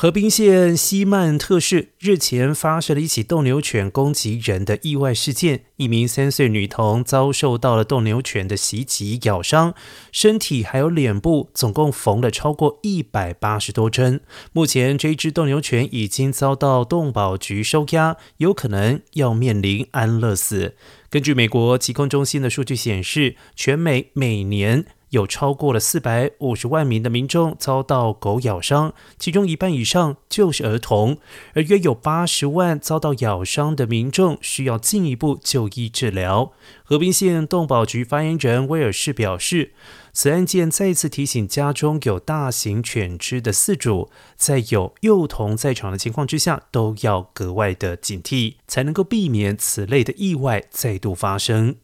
河滨县西曼特市日前发生了一起斗牛犬攻击人的意外事件，一名三岁女童遭受到了斗牛犬的袭击咬伤，身体还有脸部总共缝了超过一百八十多针。目前这只斗牛犬已经遭到动保局收押，有可能要面临安乐死。根据美国疾控中心的数据显示，全美每年有超过了四百五十万名的民众遭到狗咬伤，其中一半以上就是儿童，而约有八十万遭到咬伤的民众需要进一步就医治疗。和平县动保局发言人威尔士表示，此案件再次提醒家中有大型犬只的饲主，在有幼童在场的情况之下，都要格外的警惕，才能够避免此类的意外再度发生。